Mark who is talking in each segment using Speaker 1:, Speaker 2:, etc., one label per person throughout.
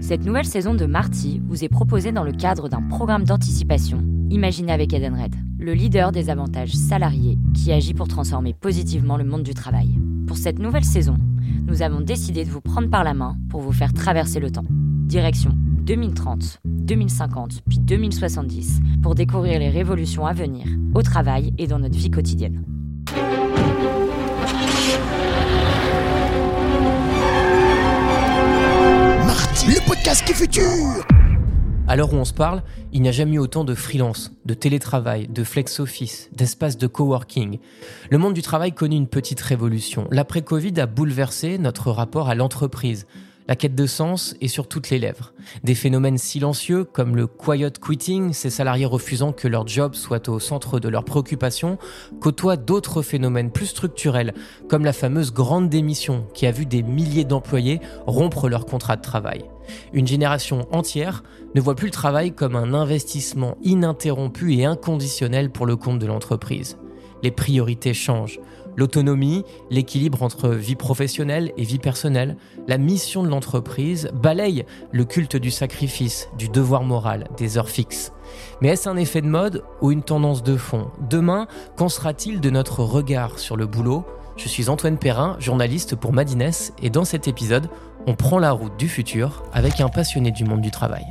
Speaker 1: Cette nouvelle saison de Marty vous est proposée dans le cadre d'un programme d'anticipation imaginé avec Edenred, le leader des avantages salariés qui agit pour transformer positivement le monde du travail. Pour cette nouvelle saison, nous avons décidé de vous prendre par la main pour vous faire traverser le temps. Direction 2030, 2050, puis 2070 pour découvrir les révolutions à venir au travail et dans notre vie quotidienne.
Speaker 2: Le podcast qui futur
Speaker 3: À l'heure où on se parle, il n'y a jamais eu autant de freelance, de télétravail, de flex office, d'espaces de coworking. Le monde du travail connaît une petite révolution. L'après-Covid a bouleversé notre rapport à l'entreprise, la quête de sens est sur toutes les lèvres. Des phénomènes silencieux comme le quiet quitting, ces salariés refusant que leur job soit au centre de leurs préoccupations, côtoient d'autres phénomènes plus structurels comme la fameuse grande démission qui a vu des milliers d'employés rompre leur contrat de travail. Une génération entière ne voit plus le travail comme un investissement ininterrompu et inconditionnel pour le compte de l'entreprise. Les priorités changent. L'autonomie, l'équilibre entre vie professionnelle et vie personnelle, la mission de l'entreprise balaye le culte du sacrifice, du devoir moral, des heures fixes. Mais est-ce un effet de mode ou une tendance de fond? Demain, qu'en sera-t-il de notre regard sur le boulot? Je suis Antoine Perrin, journaliste pour Madines, et dans cet épisode, on prend la route du futur avec un passionné du monde du travail.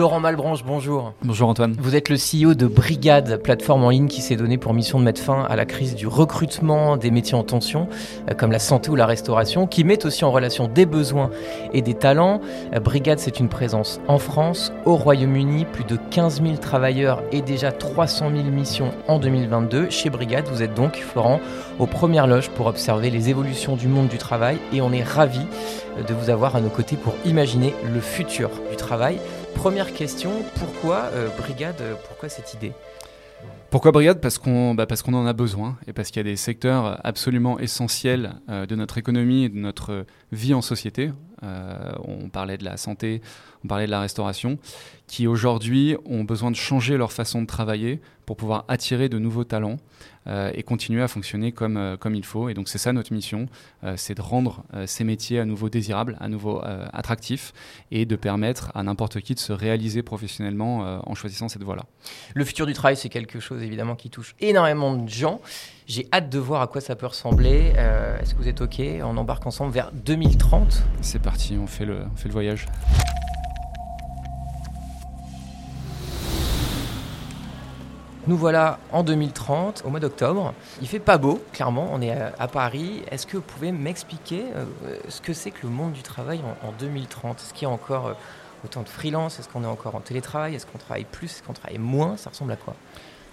Speaker 3: Florent Malbranche, bonjour.
Speaker 4: Bonjour Antoine.
Speaker 3: Vous êtes le CEO de Brigade, plateforme en ligne qui s'est donnée pour mission de mettre fin à la crise du recrutement des métiers en tension, euh, comme la santé ou la restauration, qui met aussi en relation des besoins et des talents. Euh, Brigade, c'est une présence en France, au Royaume-Uni, plus de 15 000 travailleurs et déjà 300 000 missions en 2022. Chez Brigade, vous êtes donc, Florent, aux premières loges pour observer les évolutions du monde du travail et on est ravis euh, de vous avoir à nos côtés pour imaginer le futur du travail. Première question, pourquoi euh, Brigade Pourquoi cette idée?
Speaker 4: Pourquoi Brigade? Parce qu'on bah qu'on en a besoin et parce qu'il y a des secteurs absolument essentiels euh, de notre économie et de notre vie en société. Euh, on parlait de la santé, on parlait de la restauration, qui aujourd'hui ont besoin de changer leur façon de travailler pour pouvoir attirer de nouveaux talents euh, et continuer à fonctionner comme, euh, comme il faut. Et donc c'est ça notre mission, c'est de rendre ces métiers à nouveau désirables, à nouveau attractifs et de permettre à n'importe qui de se réaliser professionnellement en choisissant cette voie-là.
Speaker 3: Le futur du travail, c'est quelque chose évidemment qui touche énormément de gens. J'ai hâte de voir à quoi ça peut ressembler. Euh, Est-ce que vous êtes OK? On embarque ensemble vers 2030.
Speaker 4: C'est parti, on fait le, on fait le voyage.
Speaker 3: Nous voilà en 2030, au mois d'octobre. Il fait pas beau, clairement, on est à, Paris. Est-ce que vous pouvez m'expliquer euh, ce que c'est que le monde du travail en, en 2030 Est-ce qu'il y a encore euh, autant de freelance? Est-ce qu'on est encore en télétravail? Est-ce qu'on travaille plus? Est-ce qu'on travaille moins? Ça ressemble à quoi?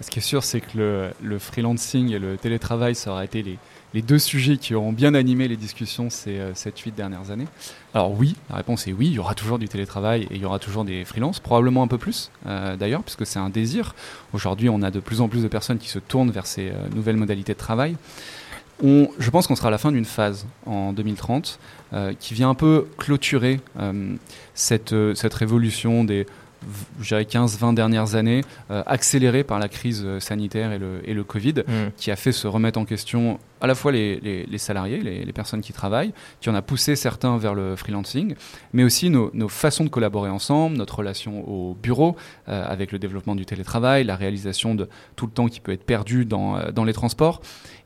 Speaker 4: Ce qui est sûr, c'est que le, freelancing et le télétravail, ça aura été les, deux sujets qui auront bien animé les discussions ces euh, 7-8 dernières années. Alors oui, la réponse est oui, il y aura toujours du télétravail et il y aura toujours des freelances, probablement un peu plus euh, d'ailleurs, puisque c'est un désir. Aujourd'hui, on a de plus en plus de personnes qui se tournent vers ces euh, nouvelles modalités de travail. Je pense qu'on sera à la fin d'une phase en 2030 euh, qui vient un peu clôturer cette, révolution des 15-20 dernières années, euh, accélérée par la crise euh, sanitaire et le, et le Covid,
Speaker 3: Mm.
Speaker 4: qui a fait se remettre en question à la fois les, les- les salariés, les, les personnes qui travaillent, qui en a poussé certains vers le freelancing, mais aussi nos, nos façons de collaborer ensemble, notre relation au bureau, euh, avec le développement du télétravail, la réalisation de tout le temps qui peut être perdu dans, euh, dans les transports.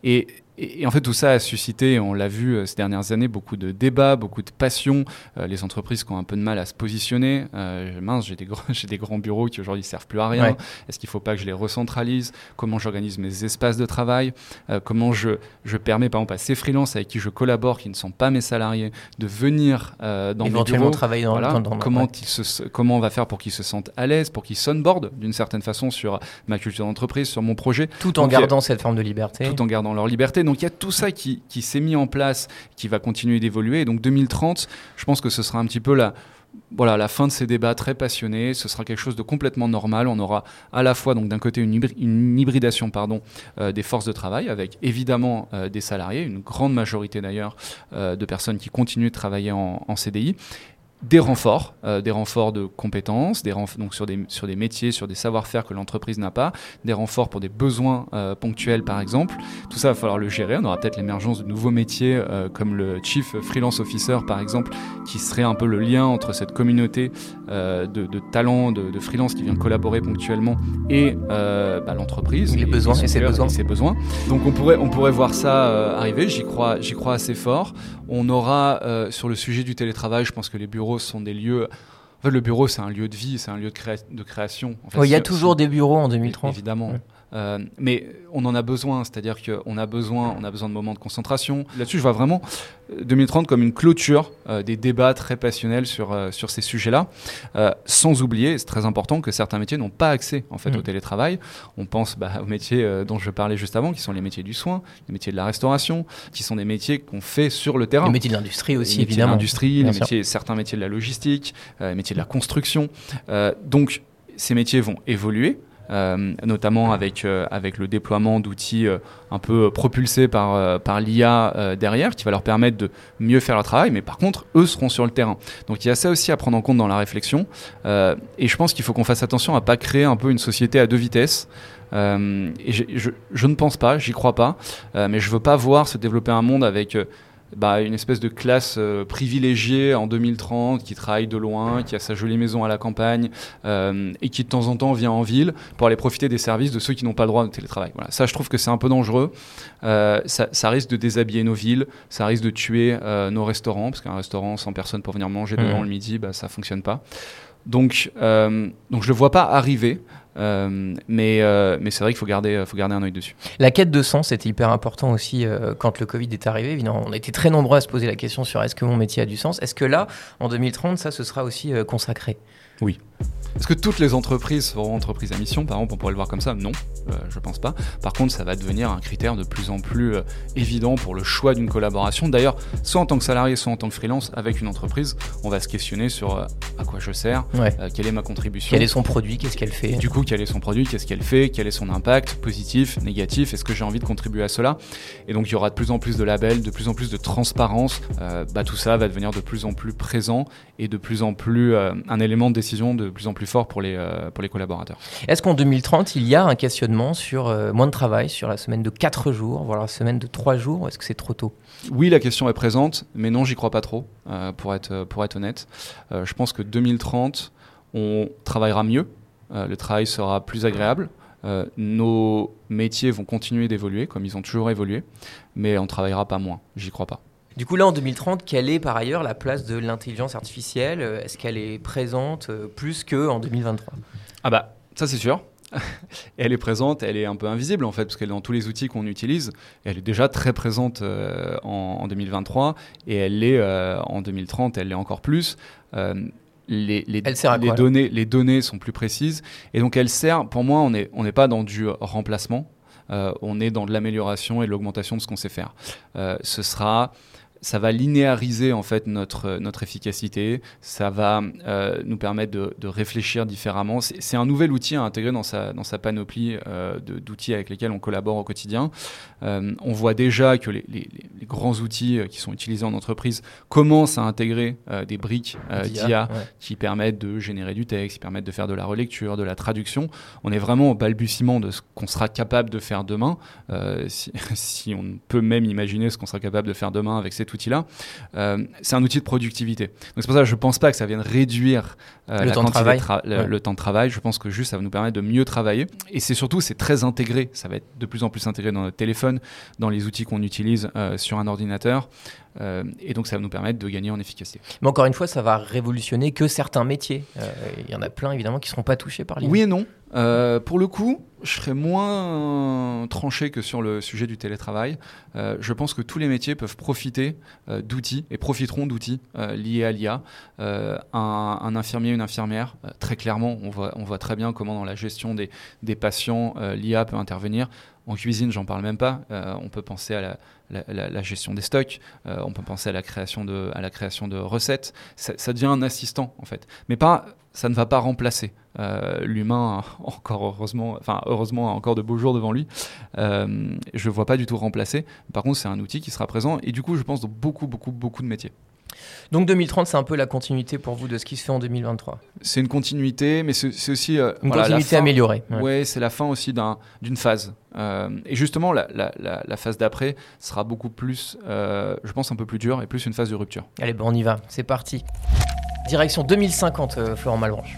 Speaker 4: Et, et, en fait, tout ça a suscité, on l'a vu euh, ces dernières années, beaucoup de débats, beaucoup de passion. Euh, les entreprises qui ont un peu de mal à se positionner. Euh, mince, j'ai des, gros- des grands bureaux qui aujourd'hui servent plus à rien.
Speaker 3: Ouais.
Speaker 4: Est-ce qu'il ne faut pas que je les recentralise? Comment j'organise mes espaces de travail? Euh, Comment je, je permets, par exemple, à ces freelances avec qui je collabore, qui ne sont pas mes salariés, de venir euh, dans
Speaker 3: Éventuellement
Speaker 4: bureaux
Speaker 3: travailler dans,
Speaker 4: voilà.
Speaker 3: dans-
Speaker 4: comment,
Speaker 3: ouais.
Speaker 4: ils se, comment on va faire pour qu'ils se sentent à l'aise, pour qu'ils sonboardent d'une certaine façon sur ma culture d'entreprise, sur mon projet,
Speaker 3: tout en
Speaker 4: Donc, a-
Speaker 3: gardant cette forme de liberté.
Speaker 4: tout en gardant leur liberté. Donc il y a tout ça qui, qui s'est mis en place, qui va continuer d'évoluer. Et donc 2030, je pense que ce sera un petit peu la, voilà, la fin de ces débats très passionnés. Ce sera quelque chose de complètement normal. On aura à la fois donc d'un côté une, hybri- une hybridation euh, des forces de travail avec évidemment euh, des salariés, une grande majorité d'ailleurs euh, de personnes qui continuent de travailler en CDI. Des renforts, euh, des renforts de compétences, des donc sur des, sur des métiers, sur des savoir-faire que l'entreprise n'a pas, des renforts pour des besoins euh, ponctuels par exemple. Tout ça, il va falloir le gérer. On aura peut-être l'émergence de nouveaux métiers euh, comme le Chief Freelance Officer par exemple, qui serait un peu le lien entre cette communauté de, de, talents, de, de, freelance qui vient collaborer ponctuellement et bah, l'entreprise.
Speaker 3: Les besoins et, ses besoins.
Speaker 4: ses besoins. Donc on pourrait, on pourrait voir ça arriver, j'y crois, j'y crois assez fort. On aura sur le sujet du télétravail, je pense que les bureaux sont des lieux. En fait, le bureau, c'est un lieu de vie, c'est un lieu de, de création.
Speaker 3: il y a toujours des bureaux en 2030.
Speaker 4: Évidemment. Euh, mais on en a besoin, c'est-à-dire qu'on a besoin, on a besoin de moments de concentration. Là-dessus, je vois vraiment 2030 euh, comme une clôture euh, des débats très passionnels sur, sur ces sujets-là, sans oublier, c'est très important, que certains métiers n'ont pas accès en fait mm. au télétravail. On pense bah, aux métiers dont je parlais juste avant, qui sont les métiers du soin, les métiers de la restauration, qui sont des métiers qu'on fait sur le terrain.
Speaker 3: Les métiers de l'industrie aussi,
Speaker 4: les
Speaker 3: évidemment.
Speaker 4: L'industrie, métiers, certains métiers de la logistique, les métiers de la construction. donc, ces métiers vont évoluer. Euh, notamment avec, euh, avec le déploiement d'outils euh, un peu propulsés par, par l'IA derrière, qui va leur permettre de mieux faire leur travail, mais par contre, eux seront sur le terrain. Donc il y a ça aussi à prendre en compte dans la réflexion, et je pense qu'il faut qu'on fasse attention à pas créer un peu une société à deux vitesses. et je, je, ne pense pas, j'y crois pas, mais je veux pas voir se développer un monde avec bah, une espèce de classe euh, privilégiée en 2030 qui travaille de loin, qui a sa jolie maison à la campagne euh, et qui de temps en temps vient en ville pour aller profiter des services de ceux qui n'ont pas le droit de télétravail. Voilà. Ça, je trouve que c'est un peu dangereux. Euh, ça, ça, risque de déshabiller nos villes, ça risque de tuer nos restaurants, parce qu'un restaurant sans personne pour venir manger devant mmh. le midi, bah, ça fonctionne pas. Donc, donc je le vois pas arriver. Euh, mais euh, mais c'est vrai qu'il faut garder, faut garder un œil dessus.
Speaker 3: La quête de sens était hyper important aussi euh, quand le Covid est arrivé. Évidemment, on été très nombreux à se poser la question sur est-ce que mon métier a du sens? Est-ce que là, en 2030, ça, ce sera aussi consacré?
Speaker 4: Oui. Est-ce que toutes les entreprises seront entreprises à mission Par exemple, on pourrait le voir comme ça? Non, euh, je pense pas. Par contre, ça va devenir un critère de plus en plus euh, évident pour le choix d'une collaboration. D'ailleurs, soit en tant que salarié, soit en tant que freelance avec une entreprise, on va se questionner sur euh, à quoi je sers, quelle est ma contribution.
Speaker 3: Quel est son produit, qu'est-ce qu'elle fait?
Speaker 4: Du coup, quel est son produit, qu'est-ce qu'elle fait, quel est son impact, positif, négatif, est-ce que j'ai envie de contribuer à cela? Et donc, il y aura de plus en plus de labels, de plus en plus de transparence. bah, tout ça va devenir de plus en plus présent et de plus en plus un élément de décision de plus en plus fort pour les, euh, pour les collaborateurs.
Speaker 3: Est-ce qu'en 2030, il y a un questionnement sur euh, moins de travail, sur la semaine de 4 jours, voire la semaine de 3 jours Est-ce que c'est trop tôt?
Speaker 4: Oui, la question est présente, mais non, j'y crois pas trop, euh, pour, être, pour être honnête. je pense que 2030, on travaillera mieux, le travail sera plus agréable. nos métiers vont continuer d'évoluer comme ils ont toujours évolué, mais on travaillera pas moins, j'y crois pas.
Speaker 3: Du coup, là, en 2030, quelle est par ailleurs la place de l'intelligence artificielle? Est-ce qu'elle est présente euh, plus qu'en 2023
Speaker 4: Ah bah, ça c'est sûr. elle est présente, elle est un peu invisible en fait, parce qu'elle est dans tous les outils qu'on utilise. elle est déjà très présente euh, en, 2023 et elle l'est euh, en 2030, elle l'est encore plus. les, les, données, les données sont plus précises et donc elle sert, pour moi, on n'est on pas dans du remplacement, on est dans de l'amélioration et de l'augmentation de ce qu'on sait faire. ce sera ça va linéariser en fait notre, notre efficacité, ça va euh, nous permettre de, de réfléchir différemment. C'est un nouvel outil à intégrer dans sa, dans sa panoplie euh, d'outils avec lesquels on collabore au quotidien. Euh, on voit déjà que les, les, les, grands outils qui sont utilisés en entreprise commencent à intégrer des briques d'IA qui permettent de générer du texte, qui permettent de faire de la relecture, de la traduction. On est vraiment au balbutiement de ce qu'on sera capable de faire demain, si, si, on peut même imaginer ce qu'on sera capable de faire demain avec cet outil-là, euh, c'est un outil de productivité. Donc c'est pour ça que je ne pense pas que ça vienne réduire
Speaker 3: euh, le, temps de travail.
Speaker 4: le, temps de travail. Je pense que juste ça va nous permettre de mieux travailler. Et c'est surtout, c'est très intégré. Ça va être de plus en plus intégré dans notre téléphone, dans les outils qu'on utilise euh, sur un ordinateur. Et donc ça va nous permettre de gagner en efficacité.
Speaker 3: Mais encore une fois, ça va révolutionner que certains métiers. Il y en a plein évidemment qui ne seront pas touchés par l'IA.
Speaker 4: Oui et non. pour le coup, je serais moins tranché que sur le sujet du télétravail. Euh, je pense que tous les métiers peuvent profiter euh, d'outils et profiteront d'outils euh, liés à l'IA. Un, un, infirmier, une infirmière, très clairement, on voit, on voit très bien comment dans la gestion des, des patients, l'IA peut intervenir. En cuisine, j'en parle même pas. on peut penser à la, gestion des stocks, on peut penser à la création de, recettes. Ça, devient un assistant en fait, mais pas ça ne va pas remplacer euh, l'humain encore heureusement enfin heureusement a encore de beaux jours devant lui. Euh, je ne vois pas du tout remplacer. Par contre c'est un outil qui sera présent. Et du coup je pense dans beaucoup beaucoup beaucoup de métiers
Speaker 3: Donc 2030, c'est un peu la continuité pour vous de ce qui se fait en 2023.
Speaker 4: C'est une continuité, mais c'est aussi
Speaker 3: euh, une continuité améliorée.
Speaker 4: Ouais, c'est la fin aussi d'une phase. Euh, et justement, la, la, phase d'après sera beaucoup plus, euh, je pense, un peu plus dure et plus une phase de rupture.
Speaker 3: Allez, bon, on y va. C'est parti. Direction 2050, Florent Malbranche.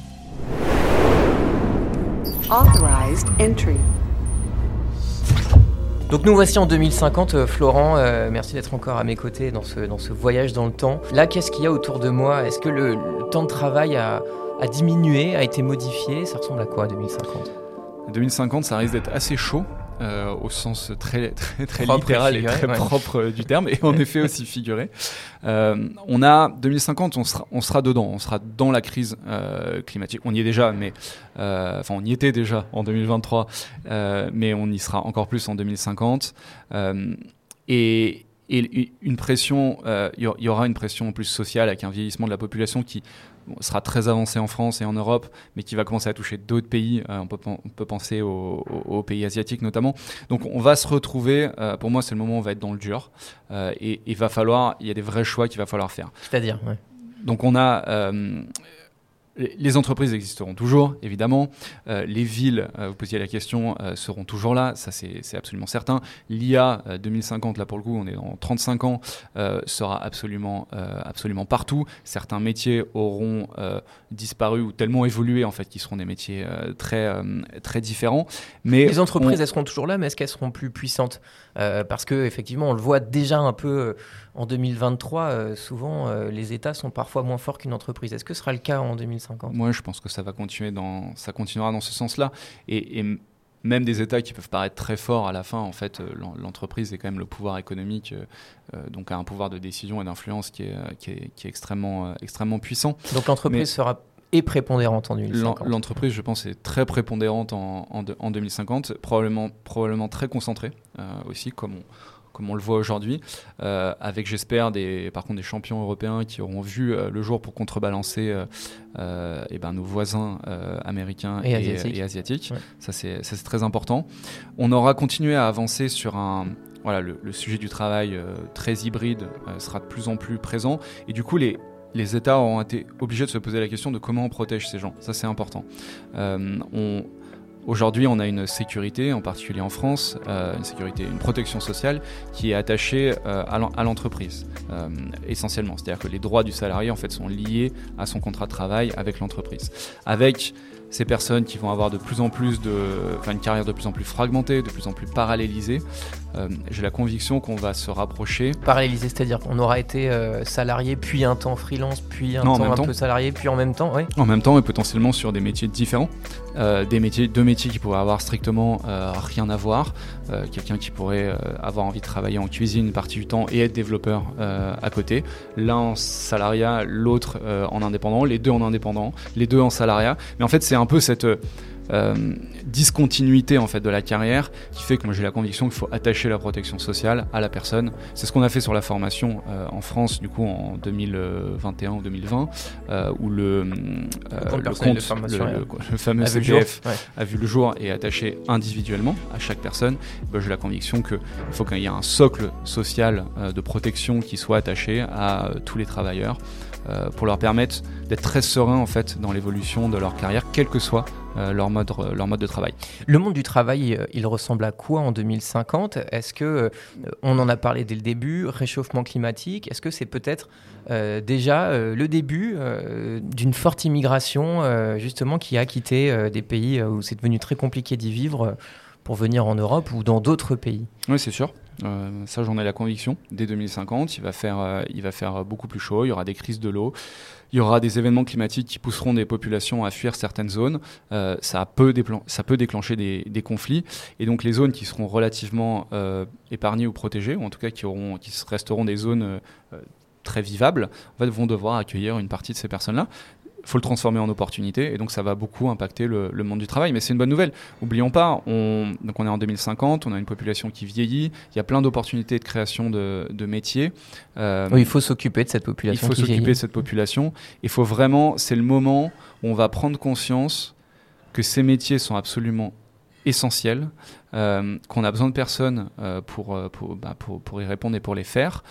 Speaker 3: Authorized entry. Donc nous voici en 2050, euh, Florent, euh, merci d'être encore à mes côtés dans ce, voyage dans le temps. Là, qu'est-ce qu'il y a autour de moi? Est-ce que le, temps de travail a, a, diminué, a été modifié? Ça ressemble à quoi 2050
Speaker 4: 2050, ça risque d'être assez chaud. Euh, au sens très, très, très littéral et, très propre du terme, et en effet aussi figuré. Euh, on a 2050, on sera, on sera dedans, on sera dans la crise euh, climatique. On y est déjà, mais enfin on y était déjà en 2023, mais on y sera encore plus en 2050. et et une pression, il y aura une pression plus sociale avec un vieillissement de la population qui sera très avancé en France et en Europe, mais qui va commencer à toucher d'autres pays. Euh, on, peut, on, peut, penser aux, pays asiatiques notamment. Donc on va se retrouver, euh, pour moi c'est le moment où on va être dans le dur, euh, et il va falloir, il y a des vrais choix qu'il va falloir faire.
Speaker 3: C'est-à-dire
Speaker 4: Donc on a les entreprises existeront toujours, évidemment. Euh, les villes, euh, vous posiez la question, euh, seront toujours là, ça c'est absolument certain. L'IA 2050, là pour le coup, on est dans 35 ans, sera absolument, absolument partout. Certains métiers auront disparu ou tellement évolué en fait qu'ils seront des métiers très, très différents.
Speaker 3: Mais les entreprises, elles seront toujours là, mais est-ce qu'elles seront plus puissantes? Parce que effectivement, on le voit déjà un peu en 2023, euh, souvent, euh, les États sont parfois moins forts qu'une entreprise. Est-ce que ce sera le cas en 2050
Speaker 4: Moi, je pense que ça va continuer dans, ça continuera dans ce sens-là. Et, même des États qui peuvent paraître très forts à la fin, en fait, euh, l'entreprise est quand même le pouvoir économique, donc a un pouvoir de décision et d'influence qui est, qui est, extrêmement, extrêmement puissant.
Speaker 3: Donc l'entreprise sera et prépondérante en 2050.
Speaker 4: L'entreprise, je pense, est très prépondérante en, en, 2050, probablement, probablement très concentrée aussi, comme on, comme on le voit aujourd'hui, euh, avec j'espère des, par contre des champions européens qui auront vu euh, le jour pour contrebalancer et euh, eh ben, nos voisins américains et, asiatiques. Ça c'est très important. On aura continué à avancer sur un voilà le, sujet du travail très hybride sera de plus en plus présent et du coup les les États auront été obligés de se poser la question de comment on protège ces gens. Ça, c'est important. on, Aujourd'hui, on a une sécurité, en particulier en France, euh, une sécurité, une protection sociale qui est attachée euh, à l'entreprise, euh, essentiellement. C'est-à-dire que les droits du salarié, en fait, sont liés à son contrat de travail avec l'entreprise. Ces personnes qui vont avoir de plus en plus de, enfin, une carrière de plus en plus fragmentée, de plus en plus parallélisée, euh, j'ai la conviction qu'on va se rapprocher.
Speaker 3: Parallélisé, c'est-à-dire qu'on aura été euh, salarié, puis un temps freelance, puis un temps un peu salarié, puis en même temps, oui.
Speaker 4: En même temps, et potentiellement sur des métiers différents, euh, des métiers, deux métiers qui pourraient avoir strictement rien à voir. Quelqu'un qui pourrait avoir envie de travailler en cuisine une partie du temps et être développeur à côté. L'un en salariat, l'autre en indépendant, les deux en indépendant, les deux en salariat. Mais en fait, c'est un peu cette euh, discontinuité en fait de la carrière qui fait que moi j'ai la conviction qu'il faut attacher la protection sociale à la personne. C'est ce qu'on a fait sur la formation euh, en France du coup en 2021 ou 2020 euh, où le, le, compte, le, fameux CPF a vu le jour et attaché individuellement à chaque personne. Ben, j'ai la conviction qu'il faut qu'il y ait un socle social de protection qui soit attaché à tous les travailleurs. Euh, pour leur permettre d'être très sereins en fait dans l'évolution de leur carrière, quel que soit euh, leur, mode, leur mode de travail.
Speaker 3: Le monde du travail, il ressemble à quoi en 2050 Est-ce que, euh, on en a parlé dès le début, réchauffement climatique, est-ce que c'est peut-être déjà le début d'une forte immigration justement qui a quitté des pays où c'est devenu très compliqué d'y vivre pour venir en Europe ou dans d'autres pays
Speaker 4: Oui, c'est sûr. Euh, ça, j'en ai la conviction. Dès 2050, il va, faire, euh, il va faire beaucoup plus chaud, il y aura des crises de l'eau, il y aura des événements climatiques qui pousseront des populations à fuir certaines zones. Euh, ça, peut ça peut déclencher des, conflits. Et donc, les zones qui seront relativement épargnées ou protégées, ou en tout cas qui, auront, qui resteront des zones très vivables, vont devoir accueillir une partie de ces personnes-là faut le transformer en opportunité et donc ça va beaucoup impacter le, monde du travail. Mais c'est une bonne nouvelle. Oublions pas, on, donc on est en 2050, on a une population qui vieillit, il y a plein d'opportunités de création de, métiers.
Speaker 3: Euh, il faut s'occuper de cette population.
Speaker 4: Il faut s'occuper de cette population. Il faut vraiment, c'est le moment où on va prendre conscience que ces métiers sont absolument essentiels, euh, qu'on a besoin de personnes euh, pour, pour, bah, pour, pour, y répondre et pour les faire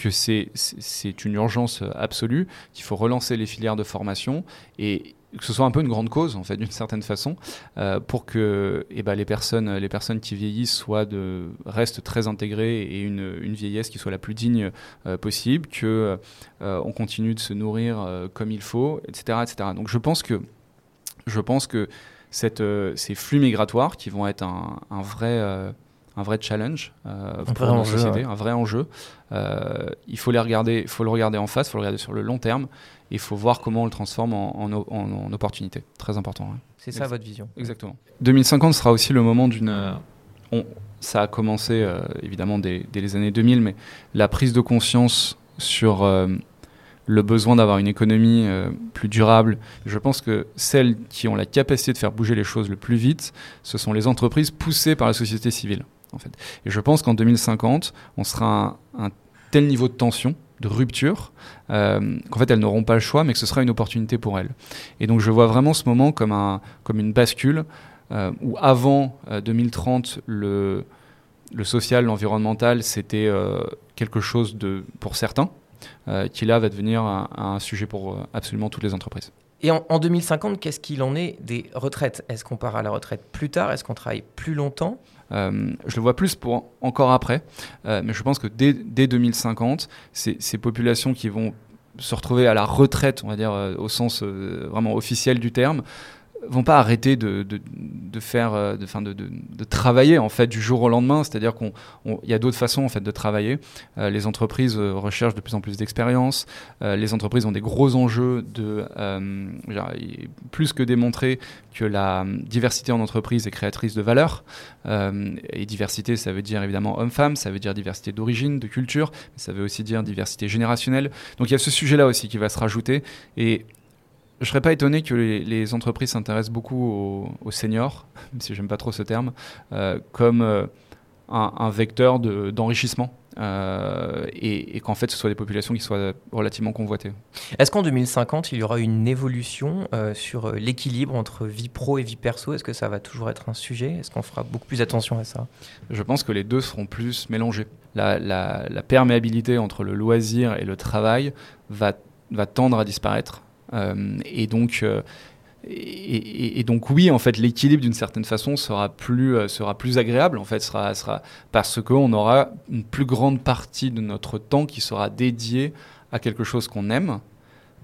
Speaker 4: que c'est une urgence absolue, qu'il faut relancer les filières de formation et que ce soit un peu une grande cause en fait d'une certaine façon euh, pour que eh ben, les personnes les personnes qui vieillissent soient de restent très intégrées et une, une vieillesse qui soit la plus digne euh, possible que euh, on continue de se nourrir comme il faut etc etc donc je pense que je pense que cette, ces flux migratoires qui vont être un vrai un vrai challenge pour la société, un vrai enjeu. il faut les regarder, il faut le regarder en face, il faut le regarder sur le long terme il faut voir comment on le transforme en, opportunité. Très important.
Speaker 3: C'est ça votre vision.
Speaker 4: Exactement. 2050 sera aussi le moment d'une. Euh, ça a commencé euh, évidemment dès, les années 2000, mais la prise de conscience sur euh, le besoin d'avoir une économie plus durable. Je pense que celles qui ont la capacité de faire bouger les choses le plus vite, ce sont les entreprises poussées par la société civile. En fait. Et je pense qu'en 2050, on sera un, un tel niveau de tension de rupture, euh, qu'en fait elles n'auront pas le choix, mais que ce sera une opportunité pour elles. Et donc je vois vraiment ce moment comme, un, comme une bascule euh, où avant 2030, euh, le, social, l'environnemental, c'était quelque chose de, pour certains, qui là va devenir un sujet pour absolument toutes les entreprises.
Speaker 3: Et en, 2050, qu'est-ce qu'il en est des retraites? Est-ce qu'on part à la retraite plus tard? Est-ce qu'on travaille plus longtemps?
Speaker 4: Euh, je le vois plus pour encore après, euh, mais je pense que dès, 2050, ces, ces, populations qui vont se retrouver à la retraite, on va dire euh, au sens vraiment officiel du terme, vont pas arrêter de, de, de faire, euh, de, fin de, de, travailler en fait du jour au lendemain. C'est-à-dire qu'il y a d'autres façons en fait de travailler. Euh, les entreprises euh, recherchent de plus en plus d'expérience. les entreprises ont des gros enjeux de plus que démontrer que la diversité en entreprise est créatrice de valeur. et diversité, ça veut dire évidemment homme-femme, ça veut dire diversité d'origine, de culture, mais ça veut aussi dire diversité générationnelle. Donc il y a ce sujet-là aussi qui va se rajouter. Et je serais pas étonné que les, entreprises s'intéressent beaucoup aux, seniors, même si j'aime pas trop ce terme, euh, comme euh, un, vecteur d'enrichissement. Euh, et, qu'en fait ce soit des populations qui soient relativement convoitées.
Speaker 3: Est-ce qu'en 2050 il y aura une évolution sur l'équilibre entre vie pro et vie perso? Est-ce que ça va toujours être un sujet? Est-ce qu'on fera beaucoup plus attention à ça?
Speaker 4: Je pense que les deux seront plus mélangés. La, la perméabilité entre le loisir et le travail va, va tendre à disparaître et donc euh, et, donc oui, en fait, l'équilibre d'une certaine façon sera plus, euh, sera plus agréable, en fait, sera, sera parce qu'on aura une plus grande partie de notre temps qui sera dédiée à quelque chose qu'on aime.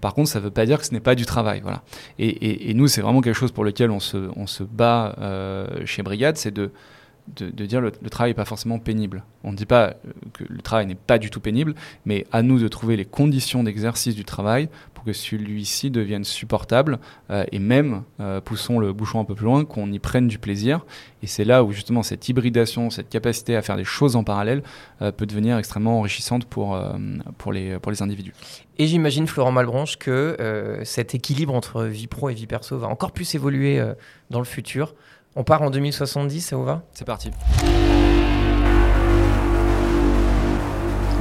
Speaker 4: Par contre, ça ne veut pas dire que ce n'est pas du travail, voilà. Et, nous, c'est vraiment quelque chose pour lequel on se, on se bat chez Brigade, c'est de, de, dire le, le travail n'est pas forcément pénible. On ne dit pas que le travail n'est pas du tout pénible, mais à nous de trouver les conditions d'exercice du travail que celui-ci devienne supportable euh, et même, euh, poussons le bouchon un peu plus loin, qu'on y prenne du plaisir. Et c'est là où justement cette hybridation, cette capacité à faire des choses en parallèle euh, peut devenir extrêmement enrichissante pour, pour, les, pour les individus.
Speaker 3: Et j'imagine, Florent Malbranche, que cet équilibre entre vie pro et vie perso va encore plus évoluer dans le futur. On part en 2070, ça vous va?
Speaker 4: C'est parti.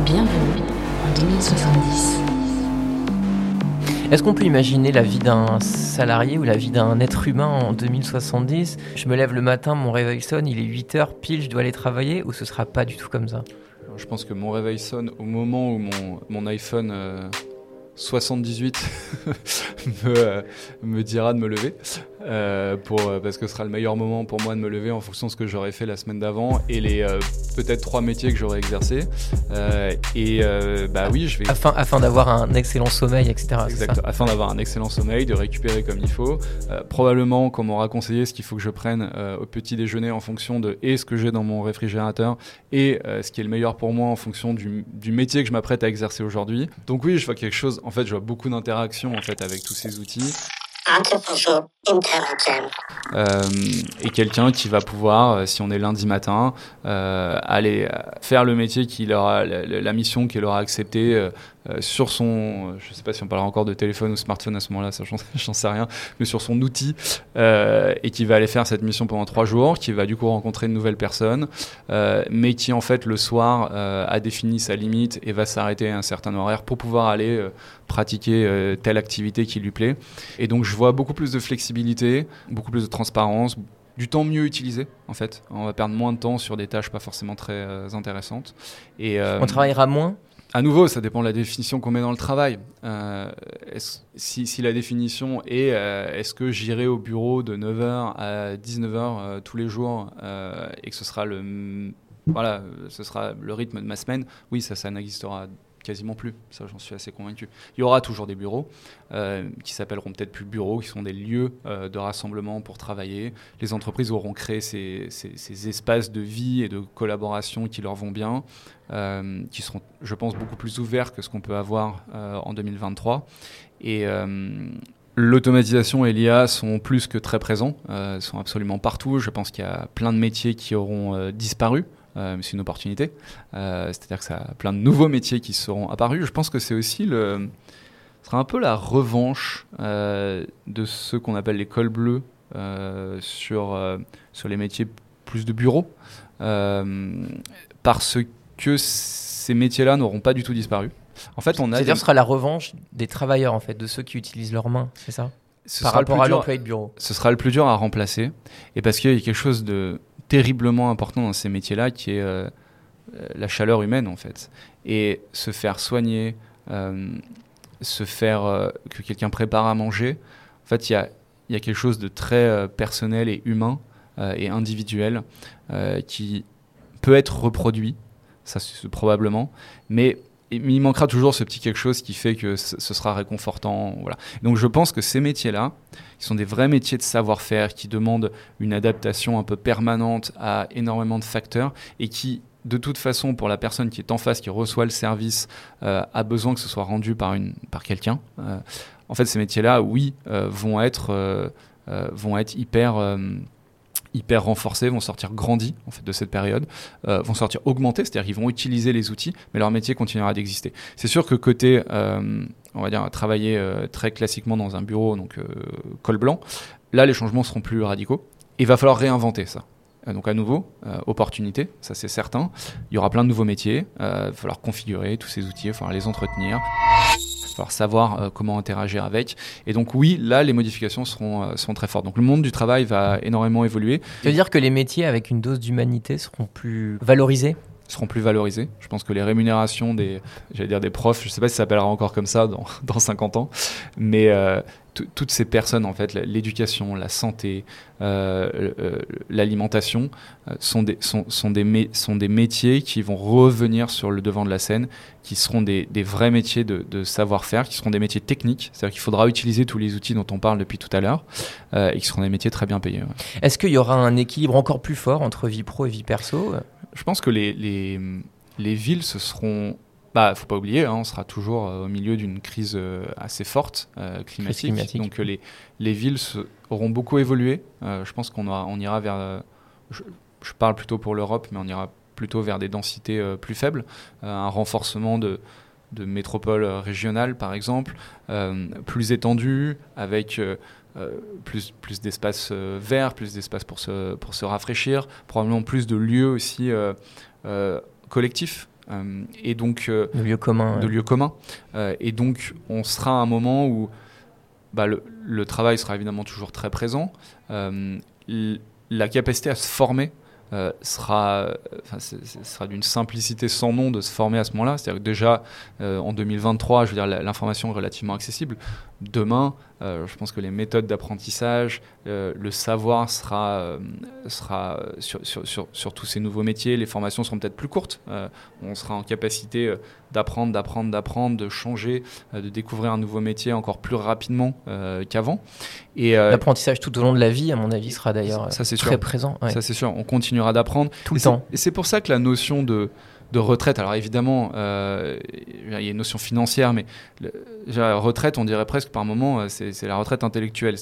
Speaker 1: Bienvenue en 2070.
Speaker 3: Est-ce qu'on peut imaginer la vie d'un salarié ou la vie d'un être humain en 2070 Je me lève le matin, mon réveil sonne, il est 8 heures pile, je dois aller travailler ou ce sera pas du tout comme ça?
Speaker 4: Je pense que mon réveil sonne au moment où mon, iPhone 78 euh, euh, me, dira de me lever. Euh, pour, euh, parce que ce sera le meilleur moment pour moi de me lever en fonction de ce que j'aurais fait la semaine d'avant et les euh, peut-être trois métiers que j'aurais exercés. et bah oui, je vais.
Speaker 3: Afin, afin d'avoir un excellent sommeil, etc.
Speaker 4: Exact. Afin d'avoir un excellent sommeil, de récupérer comme il faut. probablement qu'on m'aura conseillé ce qu'il faut que je prenne au petit déjeuner en fonction de et ce que j'ai dans mon réfrigérateur et ce qui est le meilleur pour moi en fonction du, du métier que je m'apprête à exercer aujourd'hui. Donc oui, je vois quelque chose. En fait, je vois beaucoup d'interactions en fait avec tous ces outils. Euh, et quelqu'un qui va pouvoir, euh, si on est lundi matin, euh, aller faire le métier qu'il aura, la, mission qu'il aura acceptée euh, sur son, je ne sais pas si on parlera encore de téléphone ou smartphone à ce moment-là, j'en sais rien, mais sur son outil, euh, et qui va aller faire cette mission pendant trois jours, qui va du coup rencontrer une nouvelle personne, euh, mais qui en fait le soir a défini sa limite et va s'arrêter à un certain horaire pour pouvoir aller pratiquer telle activité qui lui plaît. Et donc je vois beaucoup plus de flexibilité, beaucoup plus de transparence, du temps mieux utilisé en fait. On va perdre moins de temps sur des tâches pas forcément très intéressantes.
Speaker 3: Et, on travaillera moins
Speaker 4: à nouveau, ça dépend de la définition qu'on met dans le travail. Euh, si, si, la définition est euh, est-ce que j'irai au bureau de 9h à 19h euh, tous les jours et que ce sera le voilà, ce sera le rythme de ma semaine, oui, ça, ça n'existera quasiment plus. Ça, j'en suis assez convaincu. Il y aura toujours des bureaux euh, qui s'appelleront peut-être plus bureaux, qui sont des lieux euh, de rassemblement pour travailler. Les entreprises auront créé ces, espaces de vie et de collaboration qui leur vont bien, euh, qui seront, je pense, beaucoup plus ouverts que ce qu'on peut avoir en 2023. Et L'automatisation et l'IA sont plus que très présents, sont absolument partout. Je pense qu'il y a plein de métiers qui auront disparu euh, c'est une opportunité. Euh, c'est-à-dire que ça a plein de nouveaux métiers qui seront apparus. Je pense que c'est aussi le, ce sera un peu la revanche euh, de ceux qu'on appelle les cols bleus sur, sur les métiers plus de bureau, parce que ces métiers-là n'auront pas du tout disparu.
Speaker 3: En fait, on a. C'est-à-dire, ce sera la revanche des travailleurs, en fait, de ceux qui utilisent leurs mains, c'est ça? Par rapport à l'employé de bureau.
Speaker 4: Ce sera le plus dur à remplacer, et parce qu'il y a quelque chose de terriblement important dans ces métiers-là, qui est euh, euh, la chaleur humaine en fait. Et se faire soigner, euh, se faire que quelqu'un prépare à manger, en fait, il y a, y a, quelque chose de très personnel et humain et individuel qui peut être reproduit, ça probablement, mais il manquera toujours ce petit quelque chose qui fait que ce sera réconfortant. Voilà. Donc je pense que ces métiers-là, qui sont des vrais métiers de savoir-faire, qui demandent une adaptation un peu permanente à énormément de facteurs et qui, de toute façon, pour la personne qui est en face, qui reçoit le service, euh, a besoin que ce soit rendu par, par quelqu'un. Euh, en fait, ces métiers-là, oui, euh, vont, être, vont être hyper hyper renforcés, vont sortir grandis en fait, de cette période, euh, vont sortir augmentés, c'est-à-dire qu'ils vont utiliser les outils, mais leur métier continuera d'exister. C'est sûr que côté, euh, on va dire, travailler euh, très classiquement dans un bureau, donc col blanc, là les changements seront plus radicaux. Il va falloir réinventer ça. Donc à nouveau, opportunité, ça c'est certain. Il y aura plein de nouveaux métiers, il va falloir configurer tous ces outils, il va falloir les entretenir falloir savoir euh, comment interagir avec. Et donc oui, là, les modifications seront, euh, seront très fortes. Donc le monde du travail va énormément évoluer.
Speaker 3: Ça veut dire que les métiers avec une dose d'humanité seront plus valorisés?
Speaker 4: Seront plus valorisés. Je pense que les rémunérations des, j'allais dire des profs, je ne sais pas si ça s'appellera encore comme ça dans, dans 50 ans, mais euh, toutes ces personnes, en fait, l'éducation, la santé, euh, euh, l'alimentation, sont, des, sont, sont, des sont des métiers qui vont revenir sur le devant de la scène, qui seront des, des vrais métiers de, de savoir-faire, qui seront des métiers techniques, c'est-à-dire qu'il faudra utiliser tous les outils dont on parle depuis tout à l'heure, et qui seront des métiers très bien payés.
Speaker 3: Est-ce qu'il y aura un équilibre encore plus fort entre vie pro et vie perso?
Speaker 4: Je pense que les, les, les villes se seront bah, faut pas oublier, hein, on sera toujours euh, au milieu d'une crise euh, assez forte euh, climatique, Donc les, les villes auront beaucoup évolué. je pense qu'on on ira vers. Je, je, parle plutôt pour l'Europe, mais on ira plutôt vers des densités plus faibles, un renforcement de, de métropoles régionales, par exemple, plus étendues, avec plus, plus d'espace vert, plus d'espace pour se, pour se rafraîchir, probablement plus de lieux aussi collectifs. Et donc,
Speaker 3: de lieux communs.
Speaker 4: De lieux communs. et donc, on sera à un moment où bah, le, le, travail sera évidemment toujours très présent. la capacité à se former euh, sera, sera d'une simplicité sans nom de se former à ce moment-là. C'est-à-dire que déjà, euh, en 2023, je veux dire, l'information est relativement accessible. Demain, euh, je pense que les méthodes d'apprentissage, le savoir sera, sera sur, sur, sur, tous ces nouveaux métiers. Les formations seront peut-être plus courtes. on sera en capacité d'apprendre, d'apprendre, d'apprendre, de changer, de découvrir un nouveau métier encore plus rapidement qu'avant.
Speaker 3: Et l'apprentissage tout au long de la vie, à mon avis, sera d'ailleurs très présent.
Speaker 4: Ça c'est sûr. On continue d'apprendre.
Speaker 3: Tout le temps.
Speaker 4: Et c'est pour ça que la notion de, de retraite, alors évidemment, euh, il y a une notion financière, mais la retraite, on dirait presque par moment, euh, c'est la retraite intellectuelle.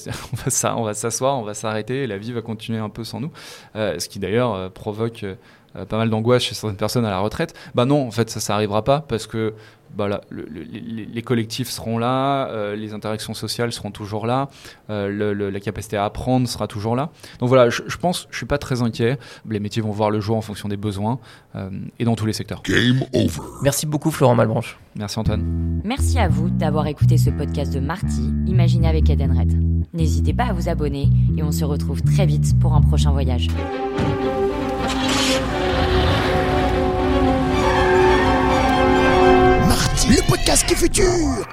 Speaker 4: On va s'asseoir, on va s'arrêter, la vie va continuer un peu sans nous. Euh, ce qui d'ailleurs provoque pas mal d'angoisse chez certaines personnes à la retraite. Bah non, en fait, ça, ça arrivera pas parce que bah, les, collectifs seront là, euh, les interactions sociales seront toujours là, euh, la capacité à apprendre sera toujours là. Donc voilà, je, pense, je suis pas très inquiet. Les métiers vont voir le jour en fonction des besoins euh, et dans tous les secteurs. Game
Speaker 3: over. Merci beaucoup Florent Malbranche.
Speaker 4: Merci Antoine.
Speaker 1: Merci à vous d'avoir écouté ce podcast de Marty, Imaginez avec Edenred. N'hésitez pas à vous abonner et on se retrouve très vite pour un prochain voyage.
Speaker 2: Le podcast qui futur